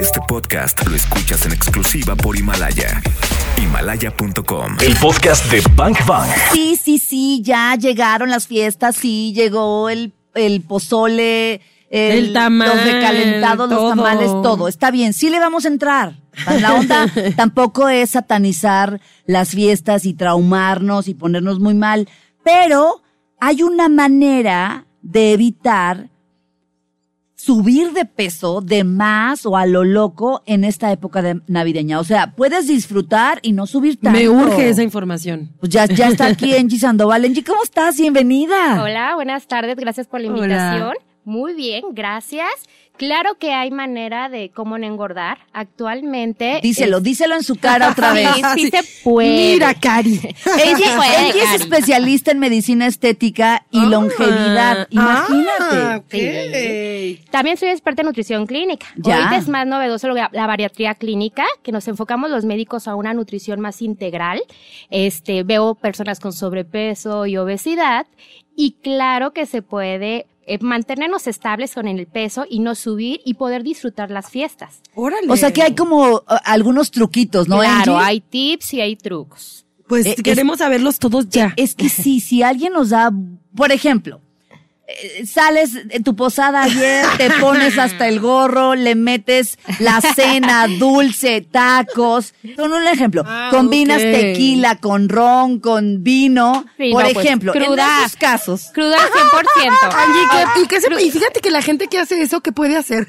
Este podcast lo escuchas en exclusiva por Himalaya. Himalaya.com. El podcast de Bank Bank. Sí, sí, sí, ya llegaron las fiestas, sí, llegó el, el pozole, El tamal, los recalentados, todo. los tamales, todo. Está bien, sí le vamos a entrar. La onda tampoco es satanizar las fiestas y traumarnos y ponernos muy mal, pero hay una manera de evitar subir de peso de más o a lo loco en esta época de navideña. O sea, puedes disfrutar y no subir tanto. Me urge esa información. Pues ya, ya está aquí Angie Sandoval. Angie, ¿cómo estás? Bienvenida. Hola, buenas tardes, gracias por la Hola. Muy bien, gracias. Claro que hay manera de cómo no engordar. Actualmente. Díselo, es- díselo en su cara otra vez. Sí, sí se puede. Mira, Cari. Puede, Angie es especialista en medicina estética y longevidad. Imagínate. ok. También soy experta en nutrición clínica. Ya. Ahorita es más novedoso lo- la bariatría clínica, que nos enfocamos los médicos a una nutrición más integral. Este, veo personas con sobrepeso y obesidad y claro que se puede eh, mantenernos estables con el peso y no subir y poder disfrutar las fiestas. Órale. O sea que hay como uh, algunos truquitos, ¿no, claro, Angie? hay tips y hay trucos. Pues Eh, es- queremos saberlos todos ya. Es que sí, si alguien nos da, por ejemplo, sales de tu posada ayer, te pones hasta el gorro, le metes la cena, dulce, tacos. Son un ejemplo. Ah, Combinas tequila con ron, con vino. Sí, por no, pues, ejemplo, cruda. en esos casos. Crudo al 100%. Angie, ¿qué- y, qué se- y fíjate que la gente que hace eso, ¿qué puede hacer?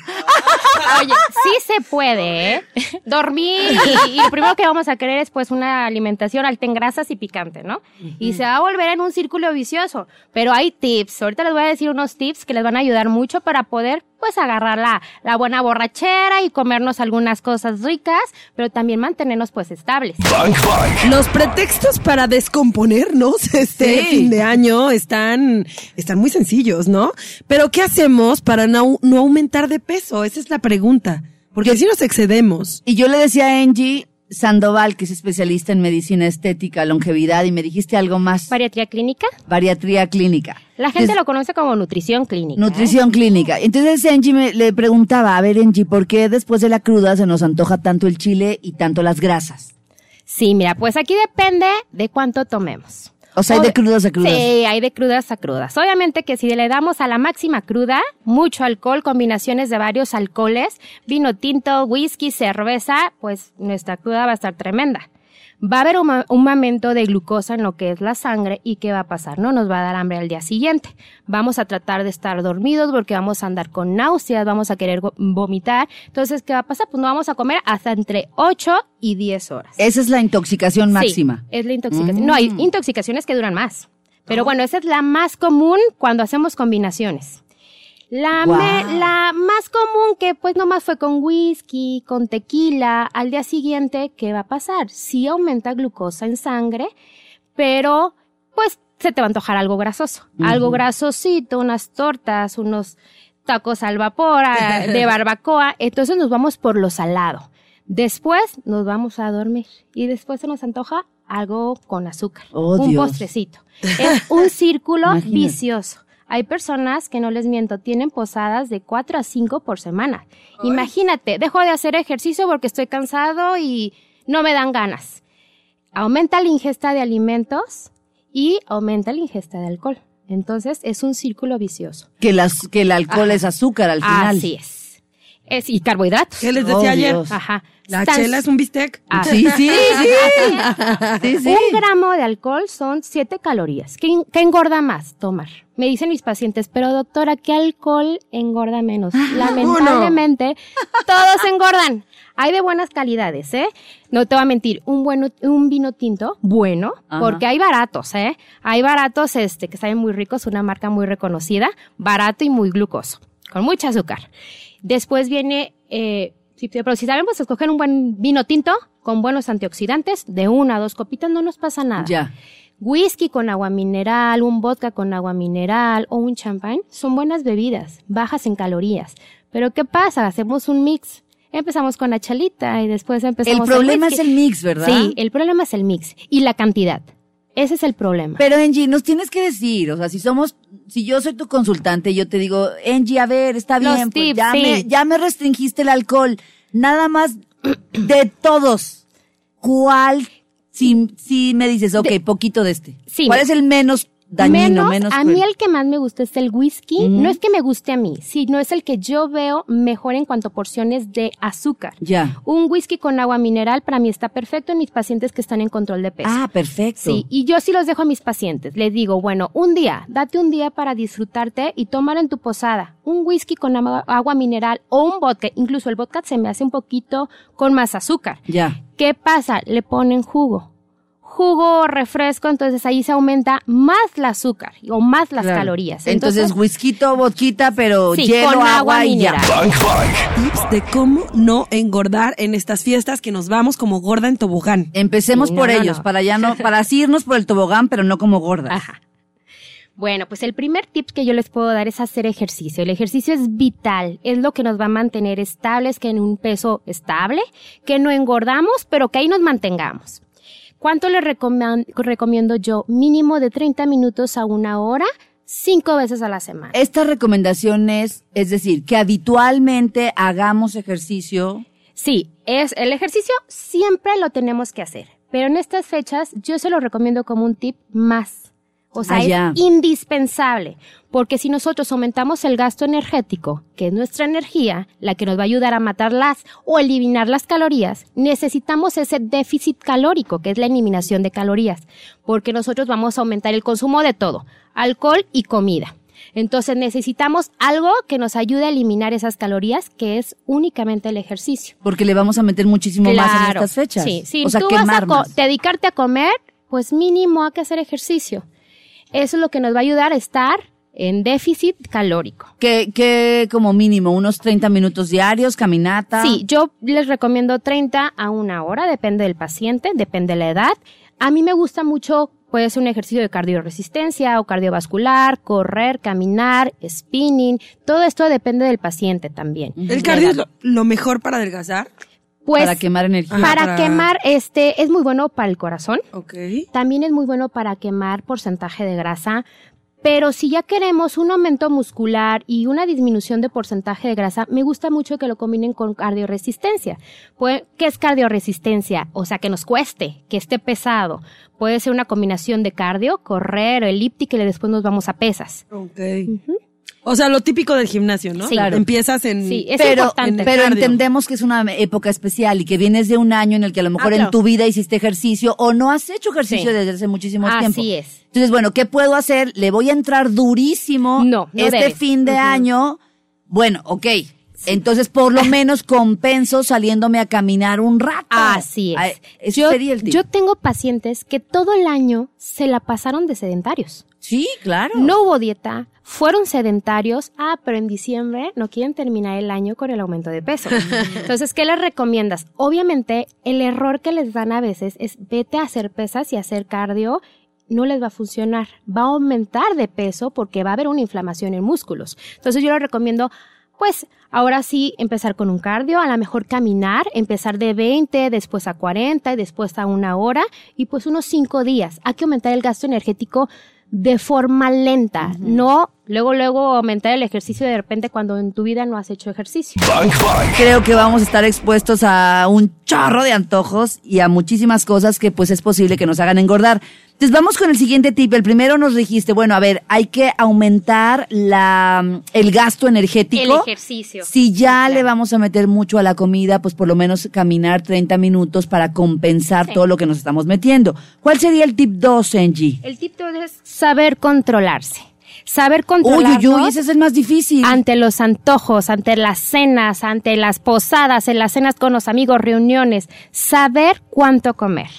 Oye, sí se puede, ¿eh? Dormir y, y lo primero que vamos a querer es pues una alimentación alta en grasas y picante, ¿no? Y se va a volver en un círculo vicioso. Pero hay tips. Ahorita les voy a decir unos tips que les van a ayudar mucho para poder pues agarrar la, la buena borrachera y comernos algunas cosas ricas, pero también mantenernos pues estables. Bank Bank. Los pretextos para descomponernos este Sí. fin de año están, están muy sencillos, ¿no? Pero ¿qué hacemos para no, no aumentar de peso? Esa es la pregunta. Porque si nos excedemos. Y yo le decía a Angie Sandoval, que es especialista en medicina estética, longevidad, y me dijiste algo más. Bariatría clínica. Bariatría clínica. La gente lo conoce como nutrición clínica. ¿eh? Nutrición clínica. Entonces Angie me, le preguntaba, a ver Angie, ¿por qué después de la cruda se nos antoja tanto el chile y tanto las grasas? Sí, mira, pues aquí depende de cuánto tomemos. O sea, hay de crudas a crudas. Sí, hay de crudas a crudas. Obviamente que si le damos a la máxima cruda, mucho alcohol, combinaciones de varios alcoholes, vino tinto, whisky, cerveza, pues nuestra cruda va a estar tremenda. Va a haber un, momento de glucosa en lo que es la sangre y ¿qué va a pasar? No nos va a dar hambre al día siguiente. Vamos a tratar de estar dormidos porque vamos a andar con náuseas, vamos a querer vomitar. Entonces, ¿qué va a pasar? Pues no vamos a comer hasta entre 8 y 10 horas. Esa es la intoxicación máxima. Sí, es la intoxicación. No, hay Mm. intoxicaciones que duran más. Pero bueno, esa es la más común cuando hacemos combinaciones. La, me- la más común que pues nomás fue con whisky, con tequila, al día siguiente, ¿qué va a pasar? Sí aumenta glucosa en sangre, pero pues se te va a antojar algo grasoso. Algo grasosito, unas tortas, unos tacos al vapor, de barbacoa. Entonces nos vamos por lo salado. Después nos vamos a dormir y después se nos antoja algo con azúcar, Oh, un Dios. postrecito. Es un círculo Imagínate. vicioso. Hay personas que no les miento, tienen posadas de 4 a 5 por semana. Imagínate, dejo de hacer ejercicio porque estoy cansado y no me dan ganas. Aumenta la ingesta de alimentos y aumenta la ingesta de alcohol. Entonces es un círculo vicioso. Que, las, que el alcohol es azúcar al final. Así es. Es y carbohidratos. ¿Qué les Oh, decía ayer? Dios. Ajá. La chela es un bistec. Ah, Sí, sí, sí. Sí, sí. Un gramo de alcohol son 7 calorías. ¿Qué, ¿Qué engorda más? Tomar. Me dicen mis pacientes, pero doctora, ¿qué alcohol engorda menos? Lamentablemente, todos engordan. Hay de buenas calidades, ¿eh? No te voy a mentir, un bueno, un vino tinto, bueno, Ajá. porque hay baratos, ¿eh? Hay baratos, este, que saben muy ricos, una marca muy reconocida, barato y muy glucoso, con mucho azúcar. Después viene, eh, si, pero si sabemos escoger un buen vino tinto, con buenos antioxidantes, de una a dos copitas no nos pasa nada. Ya. Whisky con agua mineral, un vodka con agua mineral o un champán son buenas bebidas, bajas en calorías. Pero ¿qué pasa? Hacemos un mix. Empezamos con la chalita y después El empezamos problema es el mix, ¿verdad? Sí, el problema es el mix y la cantidad. Ese es el problema. Pero Angie, nos tienes que decir, o sea, si somos, si yo soy tu consultante, yo te digo, Angie, a ver, está Los bien, pues ya, sí. me, ya me restringiste el alcohol. nada más de todos, ¿cuál, si, si me dices, ok, poquito de este, Sí. ¿cuál es el menos dañino, menos, a mí el que más me gusta es el whisky. No es que me guste a mí, sino es el que yo veo mejor en cuanto a porciones de azúcar. Ya. Un whisky con agua mineral para mí está perfecto en mis pacientes que están en control de peso. Ah, perfecto. Sí, y yo sí los dejo a mis pacientes. Les digo, bueno, un día, date un día para disfrutarte y tomar en tu posada un whisky con ama- agua mineral o un vodka. Incluso el vodka se me hace un poquito con más azúcar. Ya. ¿Qué pasa? Le ponen jugo. Jugo, refresco, entonces ahí se aumenta más el azúcar o más las Claro. calorías. Entonces, whisky, vodquita, pero Sí, hielo, con agua agua y ya. mineral. Bank Bank. Tips de cómo no engordar en estas fiestas que nos vamos como gorda en tobogán. Empecemos Sí, por no, ellos, no. para ya no, para así irnos por el tobogán, pero no como gordas. Ajá. Bueno, pues el primer tip que yo les puedo dar es hacer ejercicio. El ejercicio es vital, es lo que nos va a mantener estables, que en un peso estable, que no engordamos, pero que ahí nos mantengamos. ¿Cuánto recomian- recomiendo yo? Mínimo de 30 minutos a una hora, cinco veces a la semana. Esta recomendación es, es decir, que habitualmente hagamos ejercicio. Sí, es el ejercicio siempre lo tenemos que hacer, pero en estas fechas yo se lo recomiendo como un tip más. O sea, es indispensable, porque si nosotros aumentamos el gasto energético, que es nuestra energía, la que nos va a ayudar a matar las o eliminar las calorías, necesitamos ese déficit calórico, que es la eliminación de calorías, porque nosotros vamos a aumentar el consumo de todo, alcohol y comida. Entonces necesitamos algo que nos ayude a eliminar esas calorías, que es únicamente el ejercicio. Porque le vamos a meter muchísimo más en estas fechas. Sí, sí. O sea, tú vas a más. dedicarte a comer, pues mínimo hay que hacer ejercicio. Eso es lo que nos va a ayudar a estar en déficit calórico. Que, que como mínimo, unos 30 minutos diarios, caminata. Sí, yo les recomiendo 30 a una hora, depende del paciente, depende de la edad. A mí me gusta mucho, puede ser un ejercicio de cardioresistencia o cardiovascular, correr, caminar, spinning, todo esto depende del paciente también. El cardio es lo, lo mejor para adelgazar. Pues, para quemar energía. para para- quemar, este, es muy bueno para el corazón. Ok. También es muy bueno para quemar porcentaje de grasa. Pero si ya queremos un aumento muscular y una disminución de porcentaje de grasa, me gusta mucho que lo combinen con cardioresistencia. ¿Qué es cardioresistencia? O sea, que nos cueste, que esté pesado. Puede ser una combinación de cardio, correr o elíptica y después nos vamos a pesas. Ok. O sea, lo típico del gimnasio, ¿no? Sí. Claro. Empiezas en... Sí, es pero, importante. pero cardio. entendemos que es una época especial y que vienes de un año en el que a lo mejor Ah, en tu vida hiciste ejercicio o no has hecho ejercicio Sí. desde hace muchísimo Así tiempo. es. Entonces, bueno, ¿qué puedo hacer? Le voy a entrar durísimo No, no este debes. fin de año. Bueno, ok. Entonces, por lo menos compenso saliéndome a caminar un rato. Así es. Ese yo, sería el tip. yo tengo pacientes que todo el año se la pasaron de sedentarios. sí, claro. No hubo dieta, fueron sedentarios, ah, pero en diciembre no quieren terminar el año con el aumento de peso. Entonces, ¿qué les recomiendas? Obviamente, el error que les dan a veces es vete a hacer pesas y hacer cardio. No les va a funcionar. Va a aumentar de peso porque va a haber una inflamación en músculos. Entonces, yo les recomiendo, pues, ahora sí, empezar con un cardio, a lo mejor caminar, empezar de 20, después a 40 y después a una hora y pues unos 5 días. Hay que aumentar el gasto energético de forma lenta, no luego luego aumentar el ejercicio de repente cuando en tu vida no has hecho ejercicio. Bank Bank. Creo que vamos a estar expuestos a un chorro de antojos y a muchísimas cosas que pues es posible que nos hagan engordar. Entonces vamos con el siguiente tip. El primero nos dijiste, bueno, a ver, hay que aumentar la, el gasto energético. El ejercicio. Si ya le vamos a meter mucho a la comida, pues por lo menos caminar 30 minutos para compensar Sí. todo lo que nos estamos metiendo. ¿Cuál sería el tip 2, Angie? El tip dos es saber controlarse. Saber Uy, controlarse uy, uy, ese es el más difícil. ante los antojos, ante las cenas, ante las posadas, en las cenas con los amigos, reuniones, saber cuánto comer.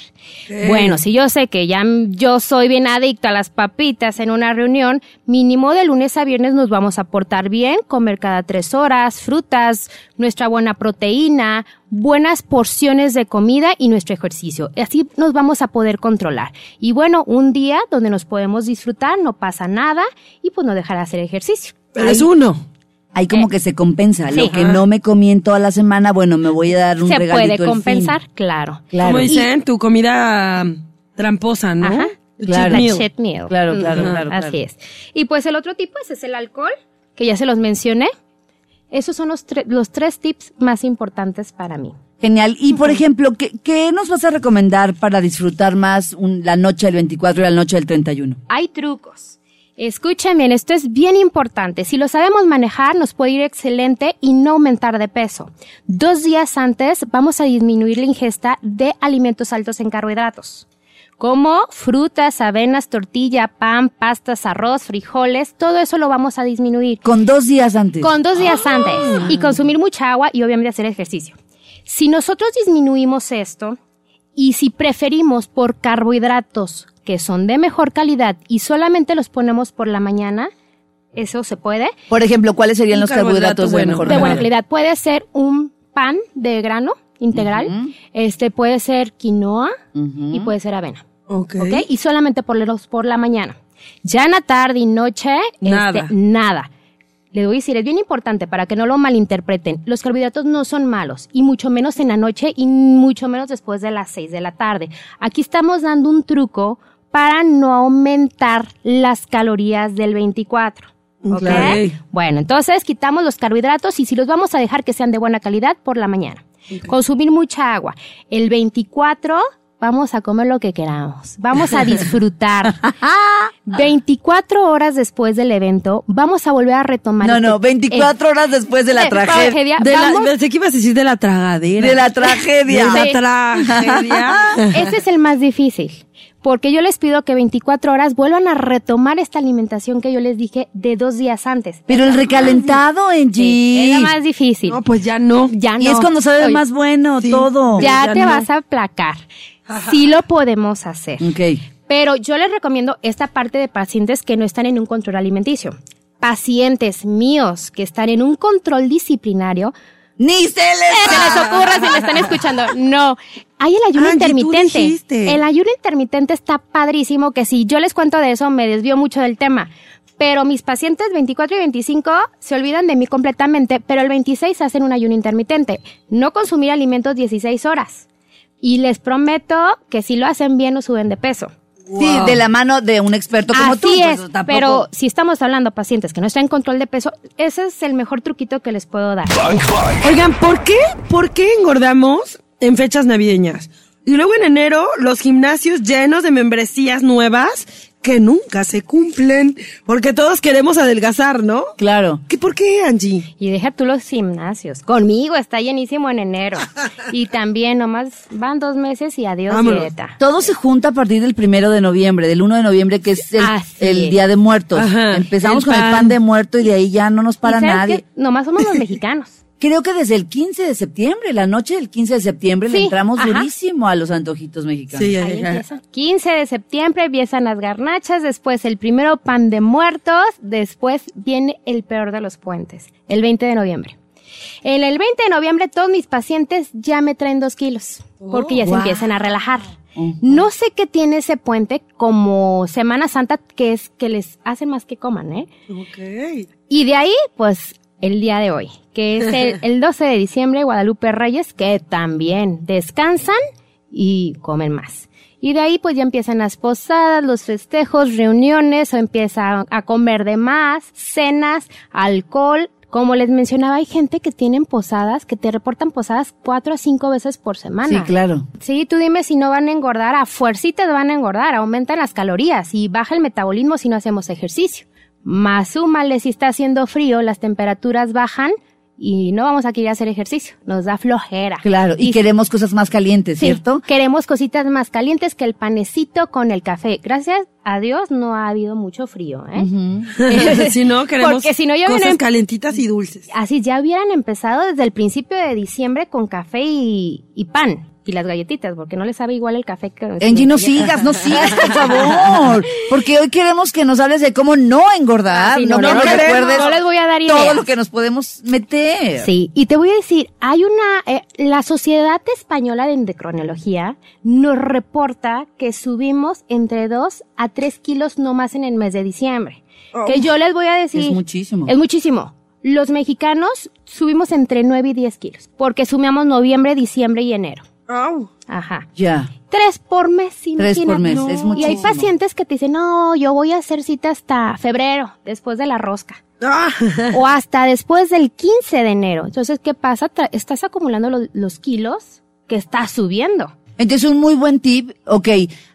Bueno, si yo sé que ya yo soy bien adicta a las papitas en una reunión, mínimo de lunes a viernes nos vamos a portar bien, comer cada tres horas, frutas, nuestra buena proteína, buenas porciones de comida y nuestro ejercicio. Así nos vamos a poder controlar. Y bueno, un día donde nos podemos disfrutar, no pasa nada y pues no dejar de hacer ejercicio. Pero es uno. Ahí como que se compensa. Lo Eh, que no me comí en toda la semana, bueno, me voy a dar un Se regalito puede el compensar, fin. claro. Claro. Como dicen, tu comida tramposa, ¿no? Ajá. Claro. cheat La meal. cheat meal. Claro, claro, claro, Así es. Y pues el otro tipo es, es el alcohol, que ya se los mencioné. Esos son los, tre- los tres tips más importantes para mí. Genial. Y por ejemplo, ¿qué, qué nos vas a recomendar para disfrutar más un- la noche del 24 y la noche del 31? Hay trucos. Escuchen bien, esto es bien importante. Si lo sabemos manejar, nos puede ir excelente y no aumentar de peso. Dos días antes vamos a disminuir la ingesta de alimentos altos en carbohidratos, como frutas, avenas, tortilla, pan, pastas, arroz, frijoles, todo eso lo vamos a disminuir. Con dos días antes. Con dos días antes. Y consumir mucha agua y obviamente hacer ejercicio. Si nosotros disminuimos esto y si preferimos por carbohidratos que son de mejor calidad y solamente los ponemos por la mañana, eso se puede. Por ejemplo, ¿cuáles serían Un los carbohidrato carbohidratos de bueno. mejor De buena calidad? calidad. Puede ser un pan de grano integral, este puede ser quinoa y puede ser avena. Ok. ¿Ok? Y solamente ponerlos por la mañana. Ya en la tarde y noche, Nada. este, nada. Le voy a decir, es bien importante para que no lo malinterpreten. Los carbohidratos no son malos, y mucho menos en la noche y mucho menos después de las 6 de la tarde. Aquí estamos dando un truco para no aumentar las calorías del 24. ¿Ok? Ok. Bueno, entonces quitamos los carbohidratos y si los vamos a dejar que sean de buena calidad por la mañana. Consumir mucha agua. El 24 vamos a comer lo que queramos. Vamos a disfrutar. 24 horas después del evento vamos a volver a retomar. No, este- no, 24 horas después de la eh, tragedia. De la, Vamos- pensé que ibas a decir de la tragadera. De la tragedia. De la tragedia. Ese es el más difícil. Porque yo les pido que 24 horas vuelvan a retomar esta alimentación que yo les dije de dos días antes. Pero el recalentado, Sí, Angie. es la más difícil. No, pues ya no. ya no. Y es cuando sabe Oye, más bueno Sí. todo. Ya, Ya te no. vas a aplacar. Sí lo podemos hacer. Ok. Pero yo les recomiendo esta parte de pacientes que no están en un control alimenticio. Pacientes míos que están en un control disciplinario, Ni se les... se les ocurra si me están escuchando. No. Hay el ayuno Angie, intermitente. El ayuno intermitente está padrísimo, que si yo les cuento de eso me desvío mucho del tema. Pero mis pacientes 24 y 25 se olvidan de mí completamente, pero el 26 hacen un ayuno intermitente. No consumir alimentos 16 horas. Y les prometo que si lo hacen bien no suben de peso. Sí, de la mano de un experto como Así tú. pues, es, tampoco- pero si estamos hablando de pacientes que no están en control de peso, ese es el mejor truquito que les puedo dar. Oigan, ¿por qué? ¿Por qué engordamos en fechas navideñas? Y luego en enero, los gimnasios llenos de membresías nuevas que nunca se cumplen. Porque todos queremos adelgazar, ¿no? Claro. ¿Qué, ¿Por qué, Angie? Y deja tú los gimnasios. Conmigo está llenísimo en enero. Y también nomás van dos meses y adiós Vámonos. dieta. Todo se junta a partir del primero de noviembre, del 1 de noviembre, que es el. Día de Muertos. Ajá, Empezamos el con el pan. pan de muerto y de ahí ya no nos para ¿Y sabes nadie. qué? Nomás somos los mexicanos. Creo que desde el 15 de septiembre, la noche del 15 de septiembre, le entramos ajá. durísimo a los antojitos mexicanos. Sí, Ahí empieza. 15 de septiembre empiezan las garnachas, después el primero pan de muertos, después viene el peor de los puentes, el 20 de noviembre. En el 20 de noviembre todos mis pacientes ya me traen dos kilos, porque ya se wow. empiezan a relajar. No sé qué tiene ese puente como Semana Santa, que es que les hace más que coman, ¿eh? Ok. Y de ahí, pues, el día de hoy, que es el, el 12 de diciembre, Guadalupe Reyes, que también descansan y comen más. Y de ahí, pues ya empiezan las posadas, los festejos, reuniones, o empieza a comer de más, cenas, alcohol. Como les mencionaba, hay gente que tienen posadas, que te reportan posadas cuatro a cinco veces por semana. Sí, claro. Sí, tú dime si no van a engordar, a fuercitas van a engordar, aumentan las calorías y baja el metabolismo si no hacemos ejercicio. Más súmale si está haciendo frío, las temperaturas bajan y no vamos a querer hacer ejercicio, nos da flojera. Claro. Y, Y- queremos cosas más calientes, Sí, ¿cierto? queremos cositas más calientes que el panecito con el café. Gracias a Dios no ha habido mucho frío, ¿eh? si no, queremos Porque si no, yo cosas vienen- calentitas y dulces. Así ya hubieran empezado desde el principio de diciembre con café y, y pan. Y las galletitas, porque no les sabe igual el café que... Angie, no sigas, no sigas, por favor. Porque hoy queremos que nos hables de cómo no engordar. Ah, sí, no, no, que no, recuerdes no les voy a dar todo lo que nos podemos meter. Sí, y te voy a decir, hay una, eh, la Sociedad Española de Endocrinología nos reporta que subimos entre 2 a 3 kilos no más en el mes de diciembre. Que yo les voy a decir. Es muchísimo. Es muchísimo. Los mexicanos subimos entre 9 y 10 kilos, porque sumamos noviembre, diciembre y enero. Au. Ajá. Ya. Tres por mes, Tres por imagínate. mes, No. es Y muchísimo. hay pacientes que te dicen, no, yo voy a hacer cita hasta febrero, después de la rosca. Ah. o hasta después del 15 de enero. Entonces, ¿qué pasa? Tra- estás acumulando lo- los kilos que estás subiendo. Entonces, un muy buen tip. Ok,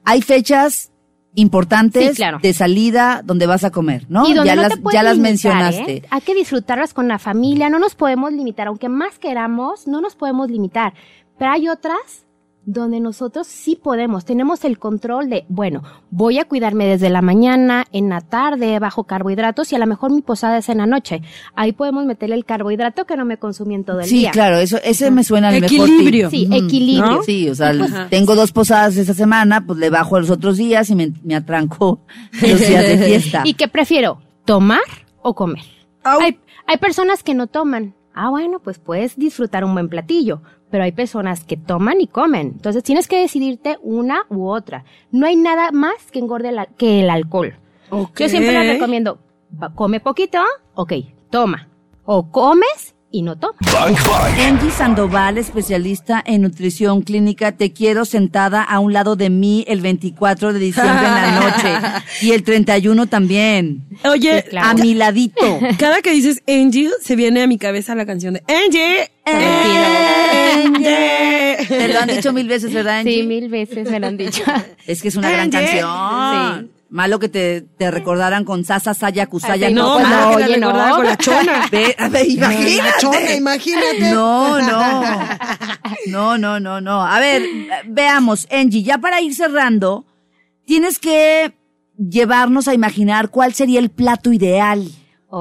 hay fechas importantes Sí, claro. de salida donde vas a comer, ¿no? Y donde ya no las, te puedes ya las limitar, mencionaste. ¿eh? Hay que disfrutarlas con la familia, no nos podemos limitar, aunque más queramos, no nos podemos limitar. Pero hay otras donde nosotros sí podemos, tenemos el control de, bueno, voy a cuidarme desde la mañana, en la tarde, bajo carbohidratos y a lo mejor mi posada es en la noche. Ahí podemos meterle el carbohidrato que no me consumí en todo el Sí, día. claro, eso, ese me suena al mejor Equilibrio. tip. Sí, equilibrio. ¿No? Sí, o sea, Pues, tengo dos posadas esta semana, pues le bajo a los otros días y me, me atranco los días de fiesta. ¿Y qué prefiero? ¿Tomar o comer? Hay, hay personas que no toman. Ah, bueno, pues puedes disfrutar un buen platillo, pero hay personas que toman y comen. Entonces tienes que decidirte una u otra. No hay nada más que engorde la- que el alcohol. Yo siempre les recomiendo, come poquito, ok, toma. O comes y no. Angie Sandoval, especialista en nutrición clínica, te quiero sentada a un lado de mí el 24 de diciembre en la noche y el 31 también, Oye, Sí, claro. a mi ladito. cada que dices Angie, se viene a mi cabeza la canción de Angie. Angie. Te lo han dicho mil veces, ¿verdad, Angie? Sí, mil veces me lo han dicho. Es que es una gran canción. Malo que te, te recordaran con Sasa Saya Kusaya. Ay, No, no, que la oye, no. recordaba con la chona. Ve, a ver, imagínate. La chona, imagínate. No, no. No, no, no, no. A ver, veamos, Angie, ya para ir cerrando, tienes que llevarnos a imaginar cuál sería el plato ideal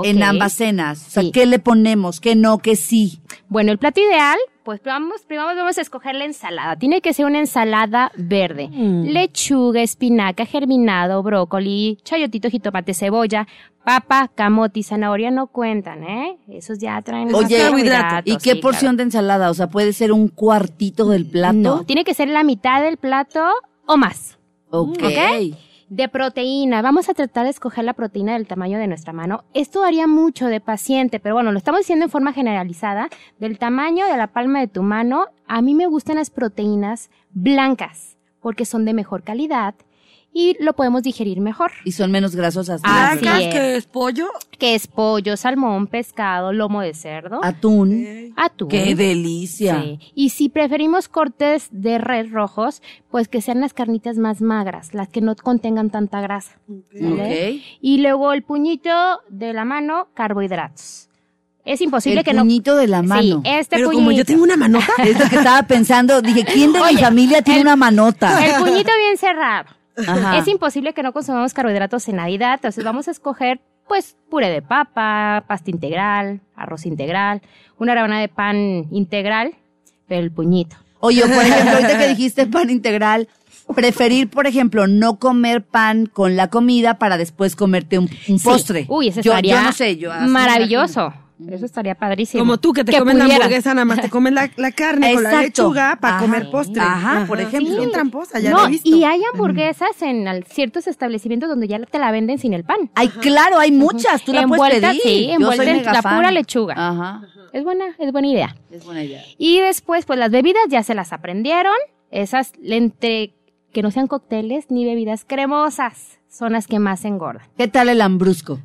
en ambas cenas. O sea, Sí. ¿qué le ponemos? ¿Qué no? ¿Qué sí? Bueno, el plato ideal, pues vamos, primero vamos a escoger la ensalada. Tiene que ser una ensalada verde. Lechuga, espinaca, germinado, brócoli, chayotito, jitomate, cebolla, papa, camote y zanahoria no cuentan, ¿eh? Esos ya traen Oye, carbohidratos, ¿y qué sí, porción de ensalada? O sea, puede ser un cuartito del plato. No, tiene que ser la mitad del plato o más. Ok. ¿Ok? De proteína, vamos a tratar de escoger la proteína del tamaño de nuestra mano. Esto varía mucho de paciente, pero bueno, lo estamos diciendo en forma generalizada. Del tamaño de la palma de tu mano, a mí me gustan las proteínas blancas, porque son de mejor calidad y lo podemos digerir mejor. Y son menos grasosas. Así Blancas, es. que es pollo. Que es pollo, salmón, pescado, lomo de cerdo, Atún. atún. ¡Qué delicia! Sí. Y si preferimos cortes de res rojos, pues que sean las carnitas más magras, las que no contengan tanta grasa. ¿vale? Ok. Y luego el puñito de la mano, carbohidratos. Es imposible El que no. puñito de la mano. Sí, este Pero puñito. como yo tengo una manota. Es lo que estaba pensando. Dije, ¿quién de mi familia tiene el- una manota? El puñito bien cerrado. Ajá. Es imposible que no consumamos carbohidratos en Navidad, entonces vamos a escoger pues puré de papa, pasta integral, arroz integral, una rebanada de pan integral, pero el puñito. Oye, por ejemplo, ahorita que dijiste pan integral, preferir, por ejemplo, no comer pan con la comida para después comerte un, un Sí. postre. Uy, eso yo, estaría yo no sé, yo maravilloso. Eso estaría padrísimo. Como tú que te comes la hamburguesa, nada más te comes la, la carne con la lechuga para comer postre. Ajá, por ejemplo. Sí, bien tramposa, ya no, lo he visto. y hay hamburguesas en ciertos establecimientos donde ya te la venden sin el pan. Ay, claro, hay muchas, tú la puedes Envuelta, pedir. sí, envuelta en la fan. pura lechuga. Ajá, Es buena, es buena idea. es buena idea. Y después, pues las bebidas ya se las aprendieron. Esas entre que no sean cócteles ni bebidas cremosas son las que más engordan. ¿Qué tal el lambrusco?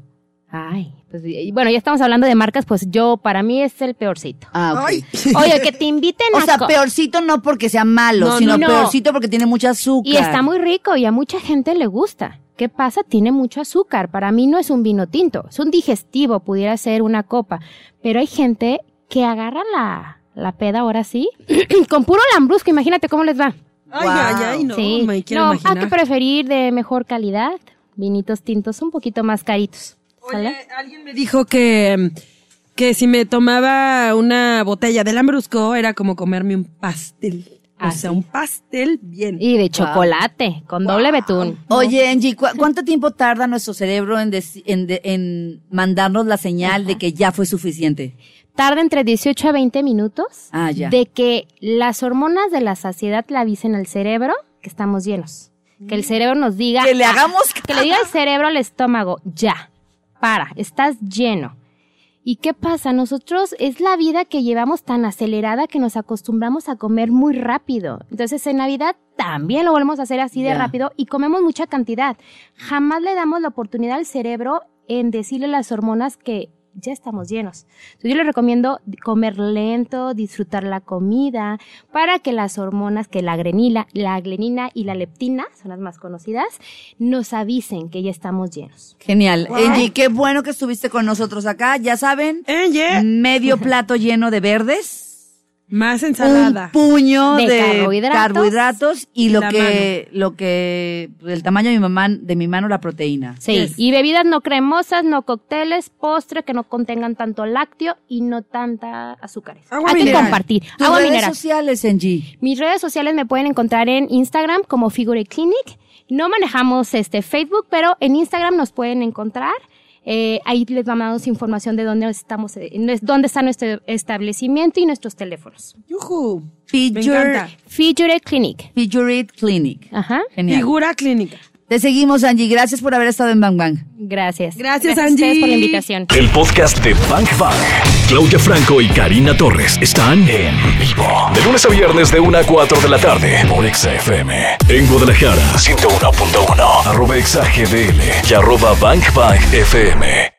Ay, pues y- bueno, ya estamos hablando de marcas, pues yo para mí es el peorcito. Ah, ok. Ay. Oye, que te inviten O a sea, co- peorcito no porque sea malo, No, sino no. peorcito porque tiene mucha azúcar. Y está muy rico y a mucha gente le gusta. ¿Qué pasa? Tiene mucho azúcar. Para mí no es un vino tinto, es un digestivo, pudiera ser una copa. Pero hay gente que agarra la, la peda ahora sí, con puro lambrusco, imagínate cómo les va. Ay, Wow. ay, ay, no, sí, me quiero no, hay que preferir de mejor calidad, vinitos tintos un poquito más caritos. Oye, alguien me dijo que, que si me tomaba una botella de lambrusco era como comerme un pastel. O Ah, sea, sí. un pastel bien. Y de chocolate, con doble betún. Oye, Angie, ¿cu- ¿cuánto tiempo tarda nuestro cerebro en, en, en mandarnos la señal de que ya fue suficiente? Tarda entre 18 a 20 minutos Ah, ya. de que las hormonas de la saciedad le avisen al cerebro que estamos llenos. Que el cerebro nos diga... Que le hagamos Que le diga al cerebro al estómago, ya, para, estás lleno. ¿Y qué pasa? Nosotros es la vida que llevamos tan acelerada que nos acostumbramos a comer muy rápido. Entonces en Navidad también lo volvemos a hacer así de rápido y comemos mucha cantidad. Jamás le damos la oportunidad al cerebro en decirle a las hormonas que ya estamos llenos. Entonces yo les recomiendo comer lento, disfrutar la comida, para que las hormonas, que la grenila, la glenina y la leptina, son las más conocidas, nos avisen que ya estamos llenos. Genial. Angie, qué bueno que estuviste con nosotros acá. Ya saben, Ella, medio plato lleno de verdes. Más Un ensalada. puño de, De carbohidratos. carbohidratos y Y lo que, lo que, el tamaño de mi mamá, de mi mano, la proteína. Sí, Yes. y bebidas no cremosas, no cócteles, postre que no contengan tanto lácteo y no tanta azúcares. Agua Hay que mineral. compartir. Tus Agua redes mineral. sociales, Angie. Mis redes sociales me pueden encontrar en Instagram como Figure Clinic. No manejamos este Facebook, pero en Instagram nos pueden encontrar. Eh, ahí les mandamos información de dónde estamos, eh, dónde está nuestro establecimiento y nuestros teléfonos. Yujú. Me Figure, encanta. Figure Clinic. Figure It Clinic. Ajá. Genial. Figura clínica. Te seguimos, Angie. Gracias por haber estado en Bang Bang. Gracias. Gracias, Angie. por la invitación. El podcast de Bank Bank. Claudia Franco y Karina Torres están en vivo. De lunes a viernes de 1 a 4 de la tarde por XFM. En Guadalajara, 101.1. Arroba XAGDL y arroba Bank Bank FM.